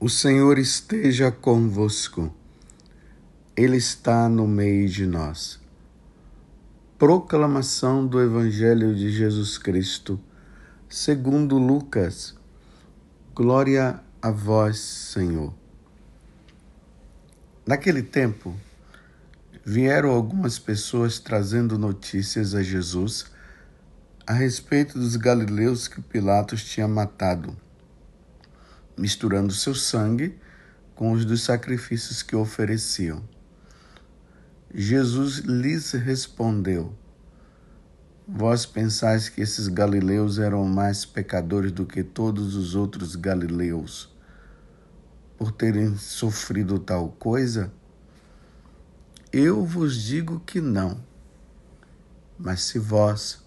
O Senhor esteja convosco, Ele está no meio de nós. Proclamação do Evangelho de Jesus Cristo, segundo Lucas. Glória a vós, Senhor. Naquele tempo, vieram algumas pessoas trazendo notícias a Jesus a respeito dos galileus que Pilatos tinha matado misturando seu sangue com os dos sacrifícios que ofereciam. Jesus lhes respondeu: Vós pensais que esses galileus eram mais pecadores do que todos os outros galileus, por terem sofrido tal coisa? Eu vos digo que não. Mas se vós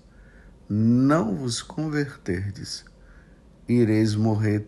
não vos converterdes, ireis morrer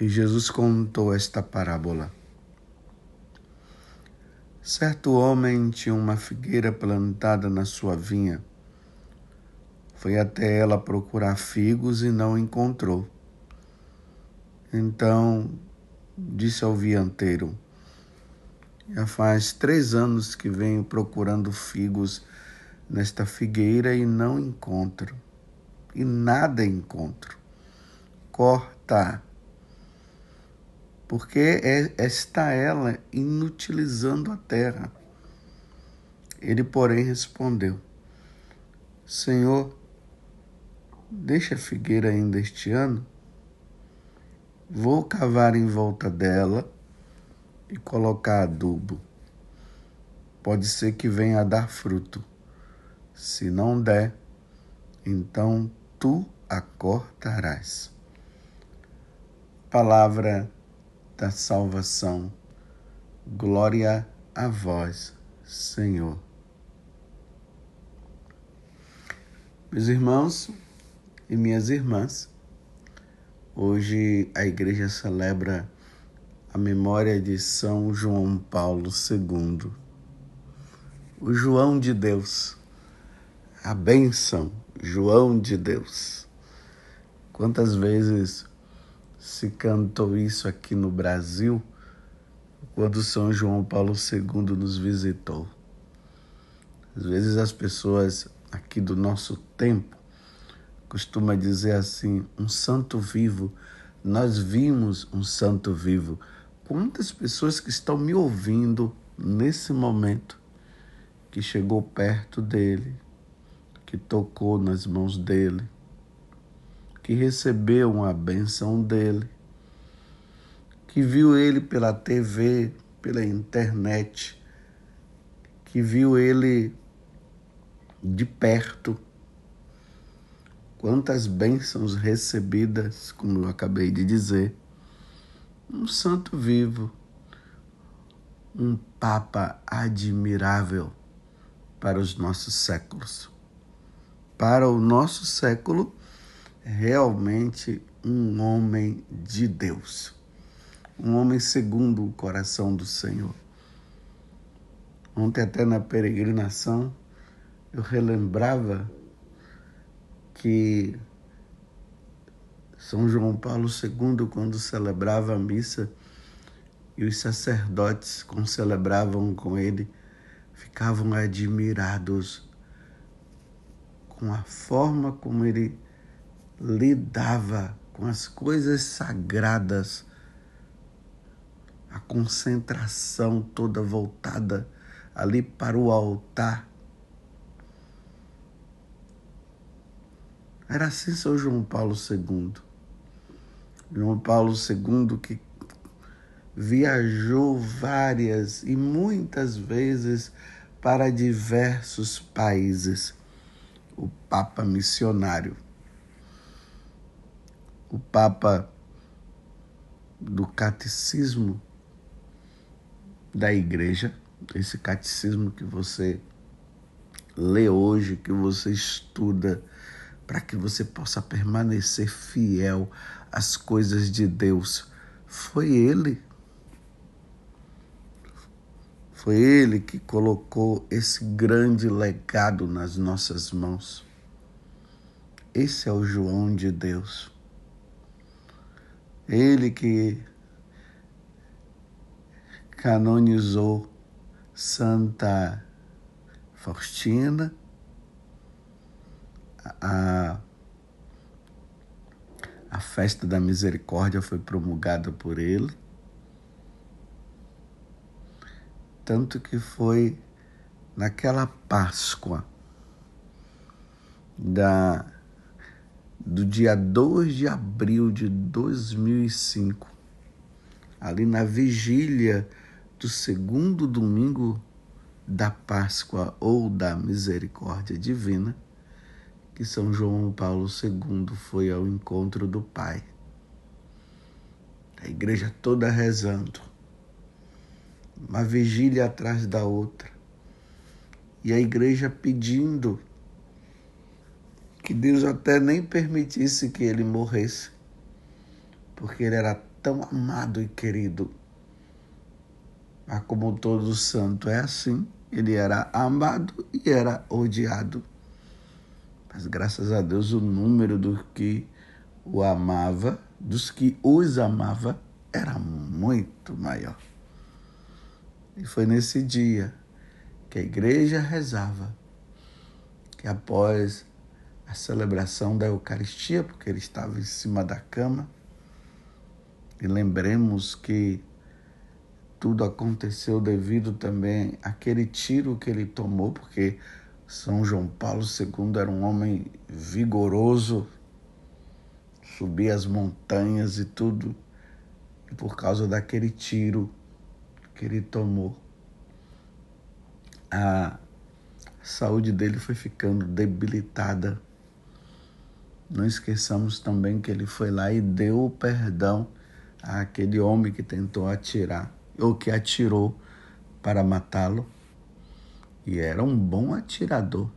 E Jesus contou esta parábola. Certo homem tinha uma figueira plantada na sua vinha. Foi até ela procurar figos e não encontrou. Então disse ao vianteiro: Já faz três anos que venho procurando figos nesta figueira e não encontro. E nada encontro. Corta porque é, está ela inutilizando a terra. Ele, porém, respondeu: Senhor, deixa a figueira ainda este ano, vou cavar em volta dela e colocar adubo. Pode ser que venha a dar fruto. Se não der, então tu a cortarás. Palavra da salvação. Glória a vós, Senhor. Meus irmãos e minhas irmãs, hoje a igreja celebra a memória de São João Paulo II, o João de Deus, a bênção, João de Deus. Quantas vezes se cantou isso aqui no Brasil quando São João Paulo II nos visitou. Às vezes as pessoas aqui do nosso tempo costumam dizer assim, um santo vivo. Nós vimos um santo vivo. Quantas pessoas que estão me ouvindo nesse momento que chegou perto dele, que tocou nas mãos dele, que recebeu uma benção dele, que viu ele pela TV, pela internet, que viu ele de perto. Quantas bênçãos recebidas, como eu acabei de dizer. Um santo vivo, um Papa admirável para os nossos séculos. Para o nosso século, realmente um homem de Deus, um homem segundo o coração do Senhor. Ontem, até na peregrinação, eu relembrava que São João Paulo II, quando celebrava a missa, e os sacerdotes concelebravam com ele, ficavam admirados com a forma como ele lidava com as coisas sagradas, a concentração toda voltada ali para o altar. Era assim São João Paulo II. João Paulo II que viajou várias e muitas vezes para diversos países. O Papa missionário o Papa do catecismo da igreja, esse catecismo que você lê hoje, que você estuda, para que você possa permanecer fiel às coisas de Deus. Foi Ele. Foi Ele que colocou esse grande legado nas nossas mãos. Esse é o João de Deus. Ele que canonizou Santa Faustina, a, a festa da misericórdia foi promulgada por ele, tanto que foi naquela Páscoa da, do dia 2 de abril de 2005, ali na vigília do segundo domingo da Páscoa ou da Misericórdia Divina, que São João Paulo II foi ao encontro do Pai. A igreja toda rezando, uma vigília atrás da outra, e a igreja pedindo que Deus até nem permitisse que ele morresse, porque ele era tão amado e querido. Mas como todo santo é assim, ele era amado e era odiado. Mas graças a Deus o número dos que o amava, dos que os amava, era muito maior. E foi nesse dia que a igreja rezava que após a celebração da Eucaristia, porque ele estava em cima da cama, e lembremos que tudo aconteceu devido também àquele tiro que ele tomou, porque São João Paulo II era um homem vigoroso, subia as montanhas e tudo, e por causa daquele tiro que ele tomou, a saúde dele foi ficando debilitada. Não esqueçamos também que ele foi lá e deu o perdão àquele homem que tentou atirar ou que atirou para matá-lo. E era um bom atirador.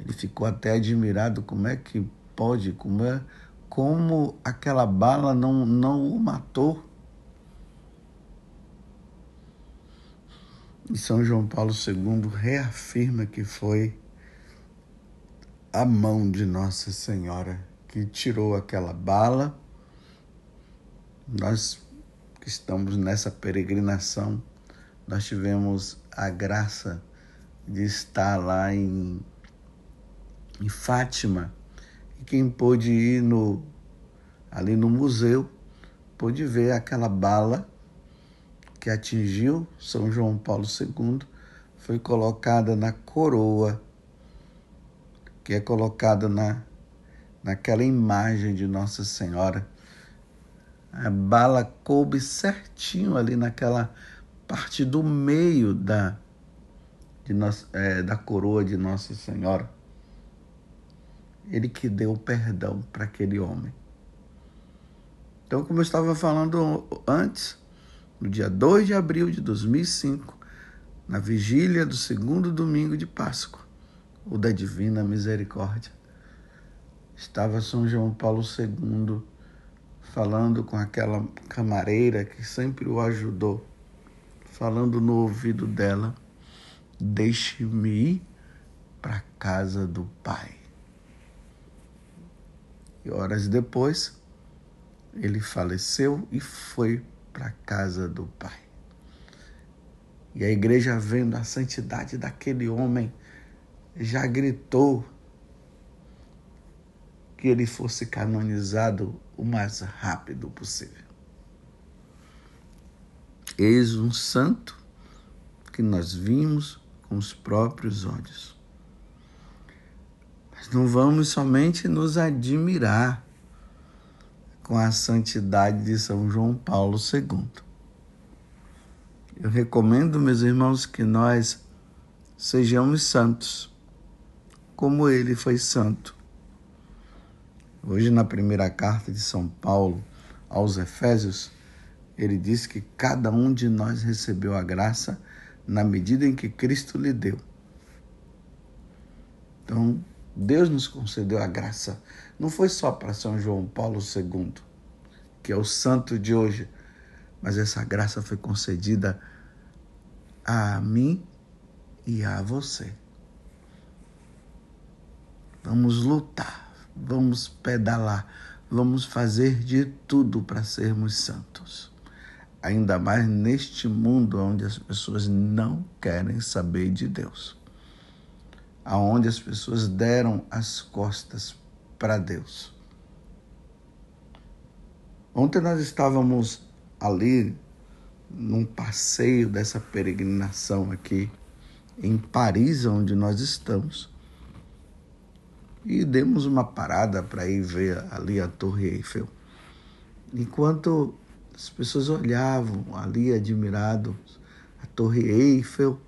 Ele ficou até admirado como é que pode, como é, como aquela bala não, não o matou. E São João Paulo II reafirma que foi a mão de Nossa Senhora que tirou aquela bala. Nós que estamos nessa peregrinação, nós tivemos a graça de estar lá em, em Fátima. E quem pôde ir no, ali no museu pôde ver aquela bala que atingiu São João Paulo II, foi colocada na coroa, que é colocada na, naquela imagem de Nossa Senhora a bala coube certinho ali naquela parte do meio da, de nossa, é, da coroa de Nossa Senhora. Ele que deu perdão para aquele homem. Então, como eu estava falando antes, no dia 2 de abril de 2005, na vigília do segundo domingo de Páscoa, o da Divina Misericórdia, estava São João Paulo II falando com aquela camareira que sempre o ajudou, falando no ouvido dela: Deixe-me ir para a casa do Pai. E horas depois, ele faleceu e foi para a casa do Pai. E a igreja, vendo a santidade daquele homem, já gritou que ele fosse canonizado o mais rápido possível. Eis um santo que nós vimos com os próprios olhos. Mas não vamos somente nos admirar com a santidade de São João Paulo II. Eu recomendo, meus irmãos, que nós sejamos santos, como ele foi santo Hoje, na primeira carta de São Paulo aos Efésios, ele diz que cada um de nós recebeu a graça na medida em que Cristo lhe deu. Então, Deus nos concedeu a graça. Não foi só para São João Paulo II, que é o santo de hoje, mas essa graça foi concedida a mim e a você. Vamos lutar, vamos pedalar, vamos fazer de tudo para sermos santos. Ainda mais neste mundo onde as pessoas não querem saber de Deus. Aonde as pessoas deram as costas para Deus. Ontem nós estávamos ali num passeio dessa peregrinação aqui em Paris, onde nós estamos e demos uma parada para ir ver ali a Torre Eiffel. Enquanto as pessoas olhavam ali admirados a Torre Eiffel,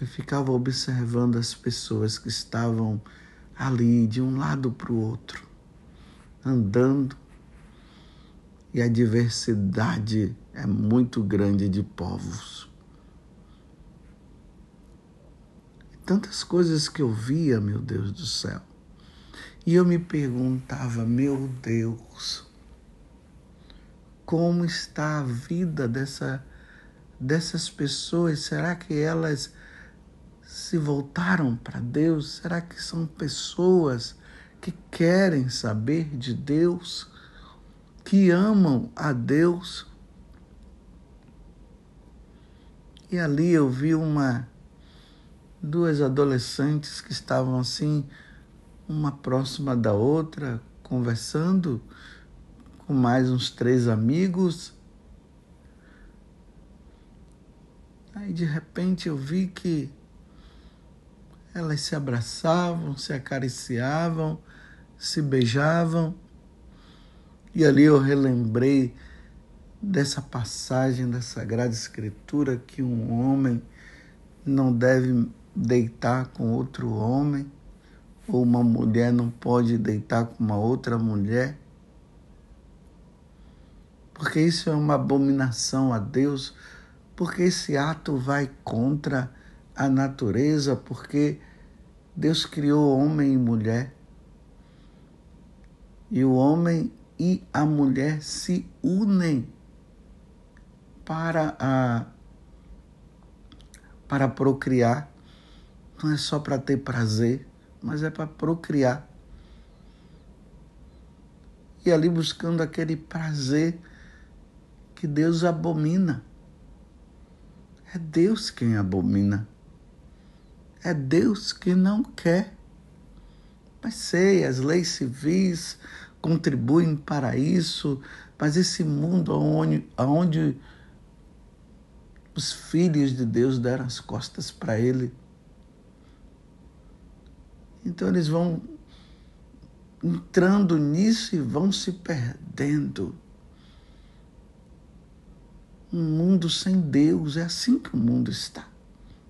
eu ficava observando as pessoas que estavam ali de um lado para o outro, andando. E a diversidade é muito grande de povos. Tantas coisas que eu via, meu Deus do céu. E eu me perguntava, meu Deus, como está a vida dessa, dessas pessoas? Será que elas se voltaram para Deus? Será que são pessoas que querem saber de Deus, que amam a Deus? E ali eu vi uma duas adolescentes que estavam assim, uma próxima da outra, conversando com mais uns três amigos. Aí de repente eu vi que elas se abraçavam, se acariciavam, se beijavam. E ali eu relembrei dessa passagem da Sagrada Escritura que um homem não deve deitar com outro homem, ou uma mulher não pode deitar com uma outra mulher, porque isso é uma abominação a Deus, porque esse ato vai contra a natureza, porque Deus criou homem e mulher. E o homem e a mulher se unem para a para procriar não é só para ter prazer, mas é para procriar. E ali buscando aquele prazer que Deus abomina. É Deus quem abomina. É Deus que não quer. Mas sei, as leis civis contribuem para isso, mas esse mundo onde, onde os filhos de Deus deram as costas para ele, então eles vão entrando nisso e vão se perdendo. Um mundo sem Deus, é assim que o mundo está.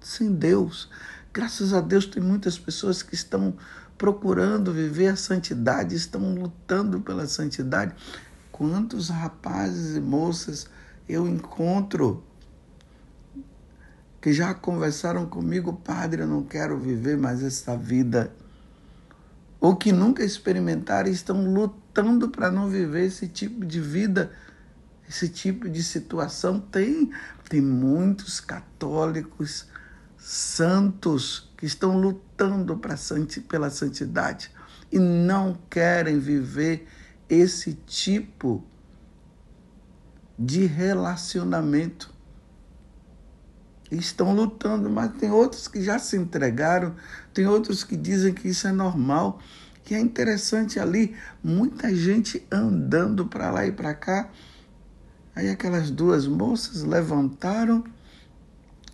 Sem Deus. Graças a Deus tem muitas pessoas que estão procurando viver a santidade, estão lutando pela santidade. Quantos rapazes e moças eu encontro que já conversaram comigo, padre, eu não quero viver mais essa vida ou que nunca experimentaram e estão lutando para não viver esse tipo de vida, esse tipo de situação. Tem, tem muitos católicos santos que estão lutando pra, pela santidade e não querem viver esse tipo de relacionamento estão lutando, mas tem outros que já se entregaram, tem outros que dizem que isso é normal. E é interessante ali, muita gente andando para lá e para cá. Aí aquelas duas moças levantaram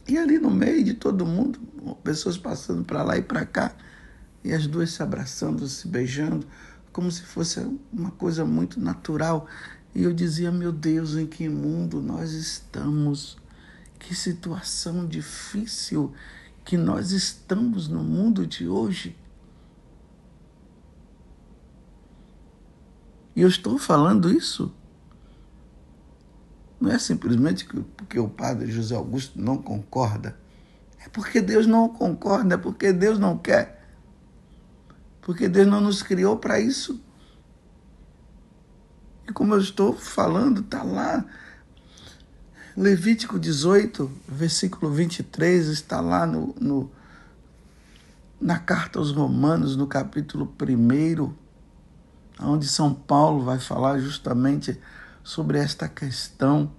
e ali no meio de todo mundo, pessoas passando para lá e para cá, e as duas se abraçando, se beijando, como se fosse uma coisa muito natural. E eu dizia, meu Deus, em que mundo nós estamos? Que situação difícil que nós estamos no mundo de hoje. E eu estou falando isso Não é simplesmente porque o padre José Augusto não concorda. É porque Deus não concorda, é porque Deus não quer. Porque Deus não nos criou para isso. E como eu estou falando, está lá. Levítico 18, versículo 23, está lá no, no, na carta aos Romanos, no capítulo 1, onde São Paulo vai falar justamente sobre esta questão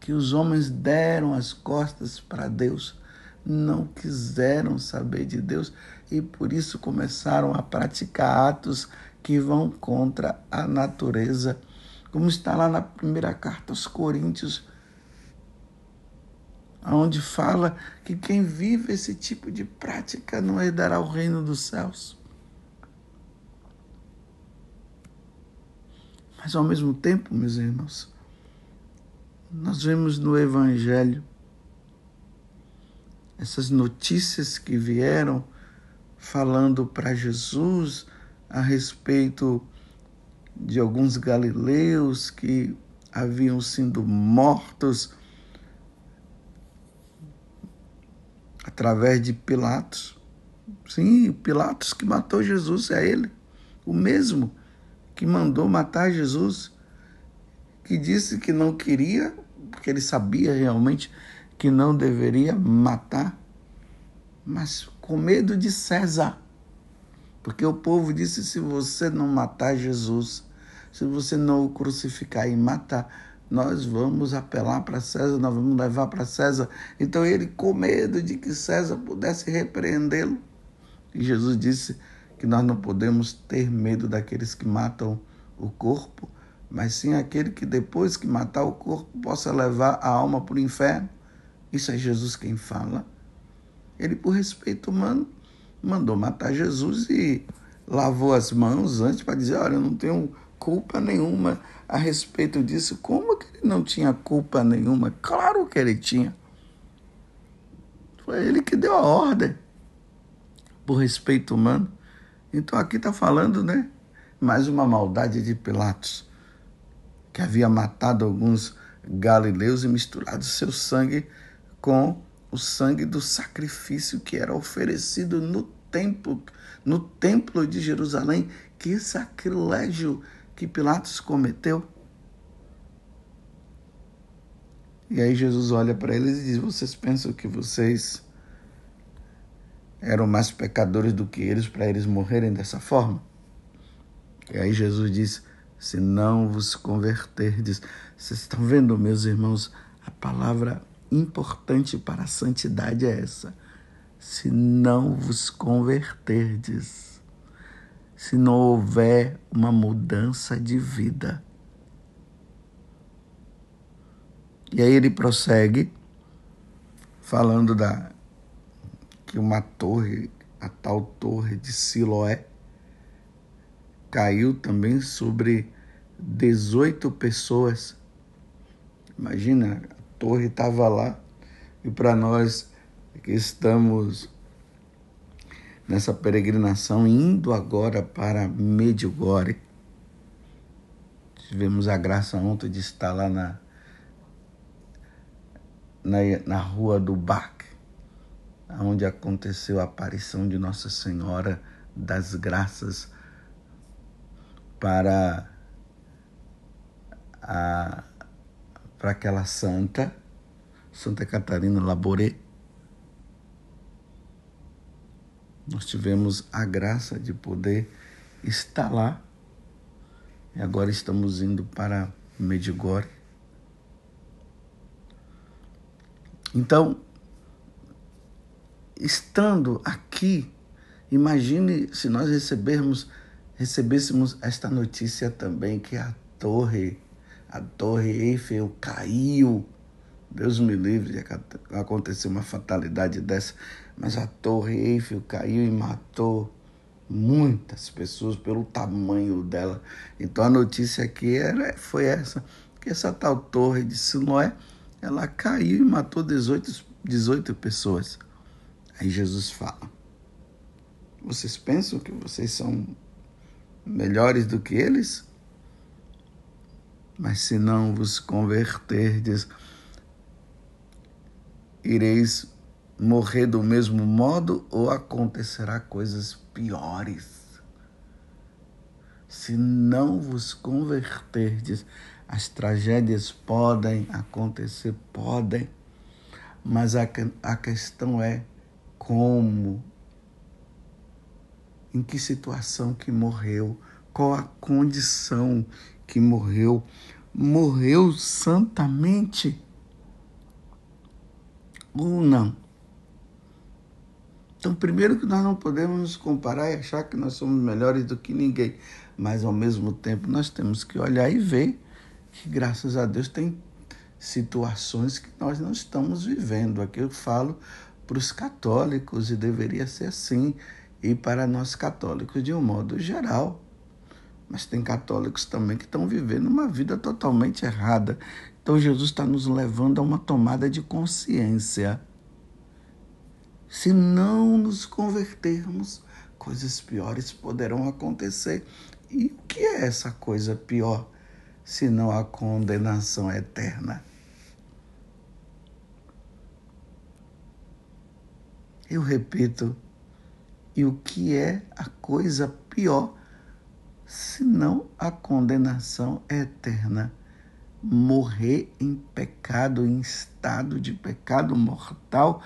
que os homens deram as costas para Deus, não quiseram saber de Deus e por isso começaram a praticar atos que vão contra a natureza, como está lá na primeira carta aos Coríntios, onde fala que quem vive esse tipo de prática não herdará o reino dos céus. Mas ao mesmo tempo, meus irmãos, nós vemos no Evangelho essas notícias que vieram falando para Jesus a respeito de alguns galileus que haviam sido mortos através de Pilatos. Sim, Pilatos que matou Jesus é ele, o mesmo que mandou matar Jesus, que disse que não queria, porque ele sabia realmente que não deveria matar, mas com medo de César. Porque o povo disse: se você não matar Jesus, se você não o crucificar e matar, nós vamos apelar para César, nós vamos levar para César. Então ele, com medo de que César pudesse repreendê-lo, e Jesus disse que nós não podemos ter medo daqueles que matam o corpo, mas sim aquele que depois que matar o corpo possa levar a alma para o inferno. Isso é Jesus quem fala. Ele, por respeito humano, mandou matar Jesus e lavou as mãos antes para dizer: Olha, eu não tenho culpa nenhuma a respeito disso. Como que ele não tinha culpa nenhuma? Claro que ele tinha. Foi ele que deu a ordem, por respeito humano. Então aqui está falando, né? Mais uma maldade de Pilatos, que havia matado alguns galileus e misturado seu sangue com o sangue do sacrifício que era oferecido no templo, no templo de Jerusalém. Que sacrilégio que Pilatos cometeu. E aí Jesus olha para eles e diz: Vocês pensam que vocês eram mais pecadores do que eles para eles morrerem dessa forma? E aí Jesus diz: Se não vos converterdes. Vocês estão vendo, meus irmãos, a palavra importante para a santidade é essa. Se não vos converterdes se não houver uma mudança de vida. E aí ele prossegue falando da que uma torre, a tal torre de Siloé, caiu também sobre 18 pessoas. Imagina, a torre estava lá e para nós que estamos nessa peregrinação, indo agora para Medjugorje. Tivemos a graça ontem de estar lá na, na, na rua do Bac, onde aconteceu a aparição de Nossa Senhora das Graças para a, para aquela santa, Santa Catarina Laboré, nós tivemos a graça de poder estar lá. E agora estamos indo para Medjugorje. Então, estando aqui, imagine se nós recebermos, recebêssemos esta notícia também que a torre, a torre Eiffel caiu. Deus me livre de acontecer uma fatalidade dessa mas a Torre Eiffel caiu e matou muitas pessoas pelo tamanho dela. Então a notícia aqui era, foi essa, que essa tal torre de Siloé, ela caiu e matou 18, 18 pessoas. Aí Jesus fala, vocês pensam que vocês são melhores do que eles? Mas se não vos converterdes, ireis morrer do mesmo modo ou acontecerá coisas piores. Se não vos converterdes, as tragédias podem acontecer, podem, mas a, a questão é como, em que situação que morreu, qual a condição que morreu. Morreu santamente ou não? Então, primeiro que nós não podemos nos comparar e achar que nós somos melhores do que ninguém, mas ao mesmo tempo nós temos que olhar e ver que, graças a Deus, tem situações que nós não estamos vivendo. Aqui eu falo para os católicos e deveria ser assim, e para nós católicos de um modo geral. Mas tem católicos também que estão vivendo uma vida totalmente errada. Então Jesus está nos levando a uma tomada de consciência se não nos convertermos, coisas piores poderão acontecer. E o que é essa coisa pior, se não a condenação eterna? Eu repito, e o que é a coisa pior, senão a condenação eterna? Morrer em pecado, em estado de pecado mortal,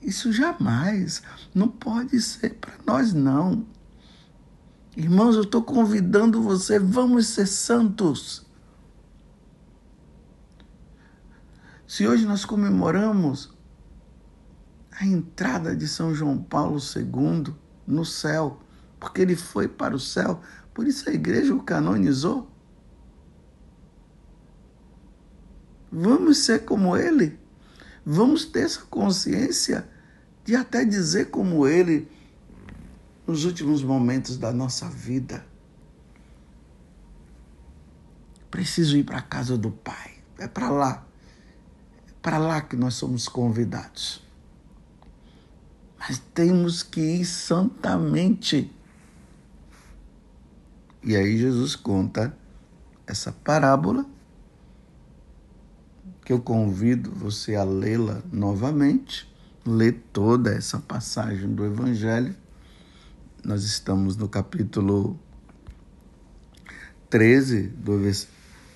isso jamais, não pode ser para nós, não. Irmãos, eu estou convidando você, vamos ser santos. Se hoje nós comemoramos a entrada de São João Paulo II no céu, porque ele foi para o céu, por isso a igreja o canonizou. Vamos ser como ele. Vamos ter essa consciência de até dizer como ele nos últimos momentos da nossa vida. Preciso ir para a casa do Pai. É para lá. É para lá que nós somos convidados. Mas temos que ir santamente. E aí Jesus conta essa parábola que eu convido você a lê-la novamente, ler toda essa passagem do Evangelho. Nós estamos no capítulo 13, do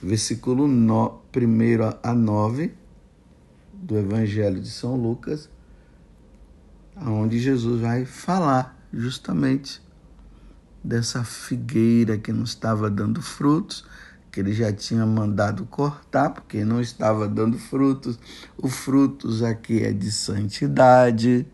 versículo 1 a 9 do Evangelho de São Lucas, onde Jesus vai falar justamente dessa figueira que não estava dando frutos que ele já tinha mandado cortar, porque não estava dando frutos. O frutos aqui é de santidade.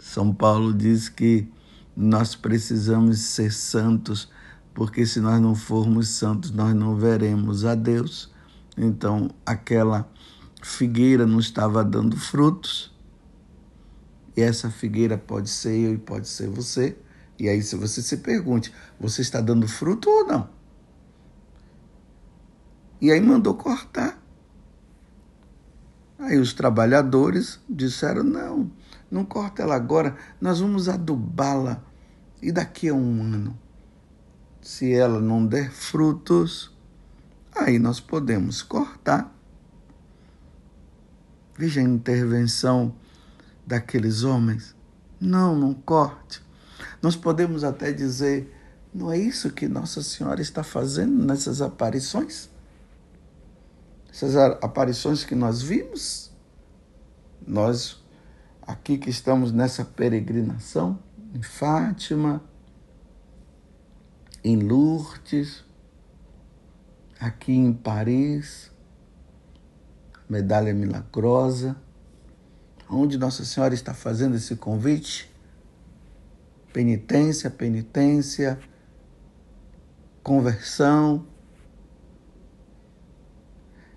São Paulo diz que nós precisamos ser santos, porque se nós não formos santos, nós não veremos a Deus. Então, aquela figueira não estava dando frutos. E essa figueira pode ser eu e pode ser você. E aí, se você se pergunte, você está dando fruto ou não? E aí mandou cortar. Aí os trabalhadores disseram: não, não corta ela agora, nós vamos adubá-la. E daqui a um ano, se ela não der frutos, aí nós podemos cortar. Veja a intervenção daqueles homens. Não, não corte. Nós podemos até dizer: não é isso que Nossa Senhora está fazendo nessas aparições? Essas aparições que nós vimos, nós aqui que estamos nessa peregrinação, em Fátima, em Lourdes, aqui em Paris, Medalha Milagrosa, onde Nossa Senhora está fazendo esse convite penitência, penitência, conversão,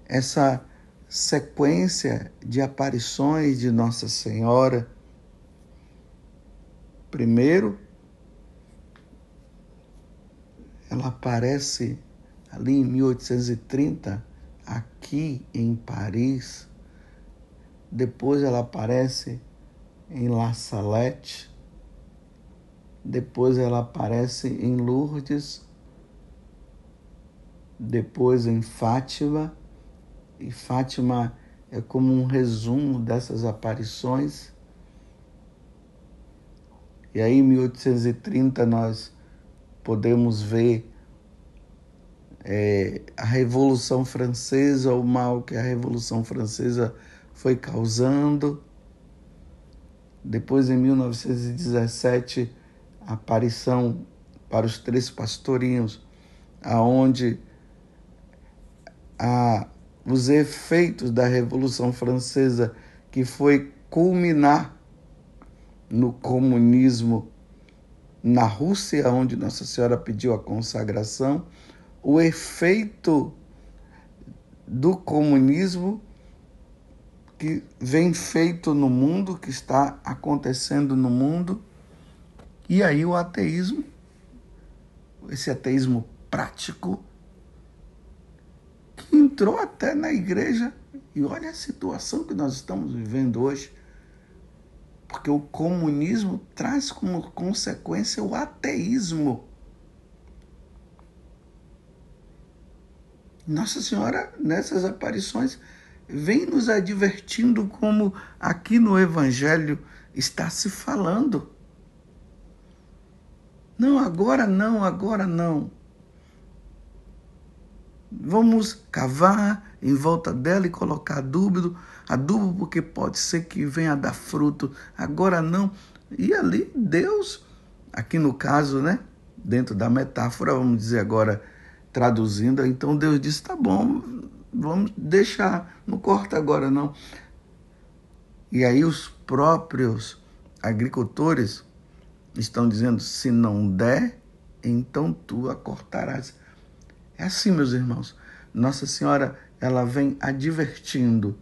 essa sequência de aparições de Nossa Senhora. Primeiro, ela aparece ali em 1830, aqui em Paris. Depois ela aparece em La Salette depois ela aparece em Lourdes. depois em Fátima, e Fátima é como um resumo dessas aparições. E aí, em 1830, nós podemos ver é, a Revolução Francesa, o mal que a Revolução Francesa foi causando. Depois, em 1917, a aparição para os três pastorinhos, aonde a, os efeitos da Revolução Francesa, que foi culminar no comunismo na Rússia, onde Nossa Senhora pediu a consagração, o efeito do comunismo que vem feito no mundo, que está acontecendo no mundo, e aí o ateísmo, esse ateísmo prático, que entrou até na igreja. E olha a situação que nós estamos vivendo hoje. Porque o comunismo traz como consequência o ateísmo. Nossa Senhora, nessas aparições, vem nos advertindo como aqui no Evangelho está se falando. Não, agora não, agora não. Vamos cavar em volta dela e colocar adubo, adubo porque pode ser que venha dar fruto. Agora não. E ali Deus, aqui no caso, né, dentro da metáfora, vamos dizer agora traduzindo, então Deus disse: "Tá bom, vamos deixar, não corta agora não". E aí os próprios agricultores estão dizendo: "Se não der, então tu a cortarás". É assim, meus irmãos. Nossa Senhora, ela vem advertindo.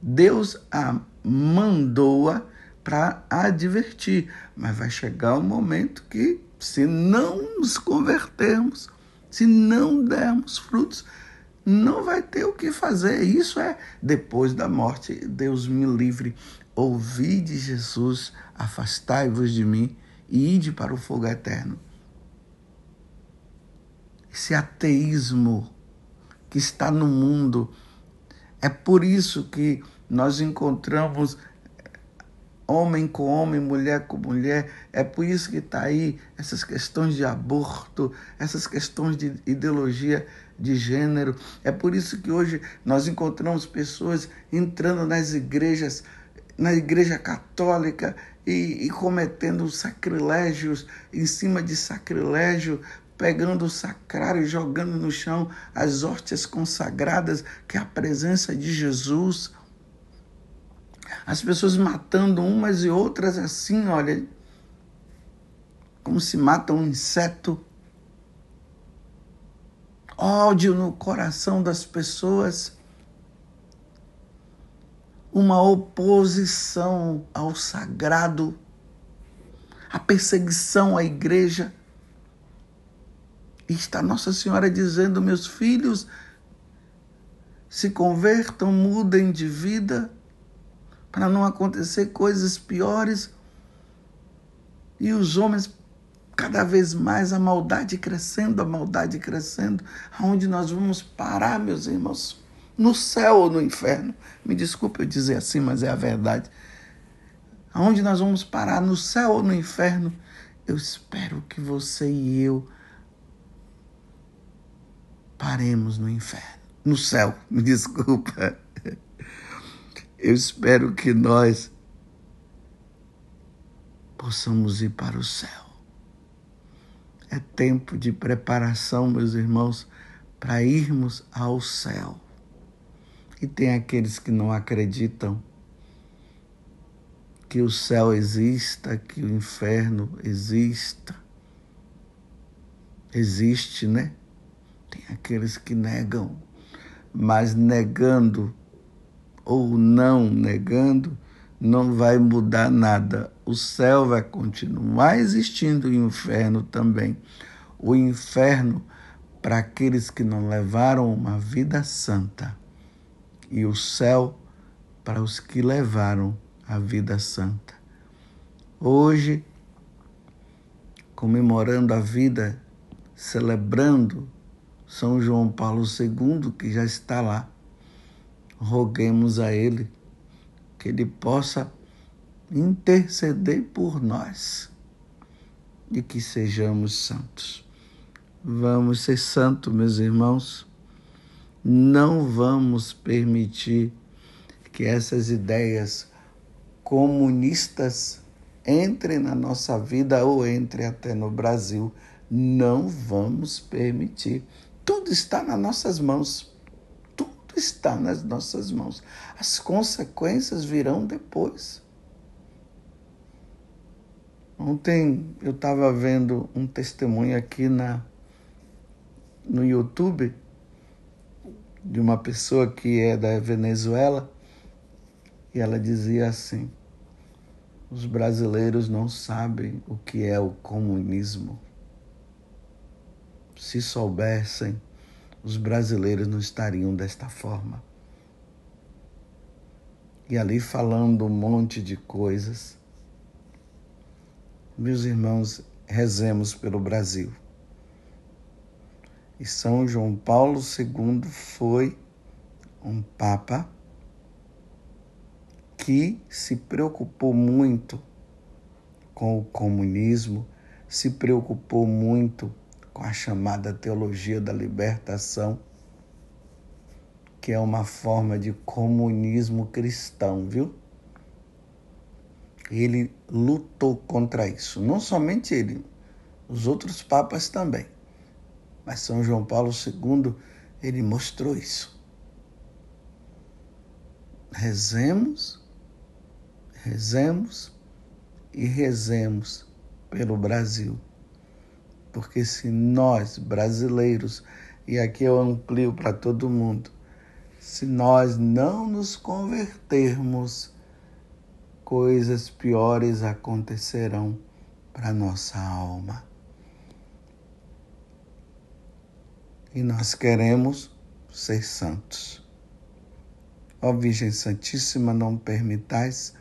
Deus a mandou-a para advertir, mas vai chegar o um momento que, se não nos convertermos, se não dermos frutos, não vai ter o que fazer. Isso é depois da morte. Deus me livre. Ouvi de Jesus, afastai-vos de mim e ide para o fogo eterno esse ateísmo que está no mundo. É por isso que nós encontramos homem com homem, mulher com mulher. É por isso que está aí essas questões de aborto, essas questões de ideologia de gênero. É por isso que hoje nós encontramos pessoas entrando nas igrejas, na igreja católica e, e cometendo sacrilégios em cima de sacrilégio pegando o sacrário jogando no chão as hóstias consagradas, que é a presença de Jesus. As pessoas matando umas e outras assim, olha, como se mata um inseto. Ódio no coração das pessoas. Uma oposição ao sagrado, a perseguição à igreja e está Nossa Senhora dizendo: meus filhos, se convertam, mudem de vida, para não acontecer coisas piores. E os homens, cada vez mais, a maldade crescendo, a maldade crescendo. Aonde nós vamos parar, meus irmãos? No céu ou no inferno? Me desculpe eu dizer assim, mas é a verdade. Aonde nós vamos parar? No céu ou no inferno? Eu espero que você e eu paremos no inferno, no céu, me desculpa. Eu espero que nós possamos ir para o céu. É tempo de preparação, meus irmãos, para irmos ao céu. E tem aqueles que não acreditam que o céu exista, que o inferno exista. Existe, né? Tem aqueles que negam, mas negando ou não negando, não vai mudar nada. O céu vai continuar existindo e o inferno também. O inferno para aqueles que não levaram uma vida santa e o céu para os que levaram a vida santa. Hoje, comemorando a vida, celebrando São João Paulo II, que já está lá. Roguemos a Ele que Ele possa interceder por nós e que sejamos santos. Vamos ser santos, meus irmãos. Não vamos permitir que essas ideias comunistas entrem na nossa vida ou entrem até no Brasil. Não vamos permitir. Tudo está nas nossas mãos. Tudo está nas nossas mãos. As consequências virão depois. Ontem eu estava vendo um testemunho aqui na, no YouTube de uma pessoa que é da Venezuela e ela dizia assim: os brasileiros não sabem o que é o comunismo. Se soubessem, os brasileiros não estariam desta forma. E ali falando um monte de coisas. Meus irmãos, rezemos pelo Brasil. E São João Paulo II foi um papa que se preocupou muito com o comunismo, se preocupou muito com a chamada teologia da libertação, que é uma forma de comunismo cristão, viu? Ele lutou contra isso. Não somente ele, os outros papas também. Mas São João Paulo II, ele mostrou isso. Rezemos, rezemos e rezemos pelo Brasil. Porque se nós, brasileiros, e aqui eu amplio para todo mundo, se nós não nos convertermos, coisas piores acontecerão para nossa alma. E nós queremos ser santos. Ó Virgem Santíssima, não permitais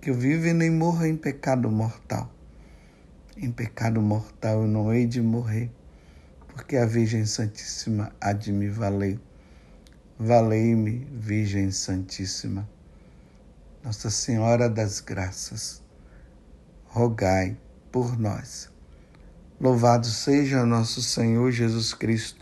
que eu viva nem morra em pecado mortal. Em pecado mortal eu não hei de morrer, porque a Virgem Santíssima há de me valer. Valei-me, Virgem Santíssima. Nossa Senhora das Graças, rogai por nós. Louvado seja nosso Senhor Jesus Cristo,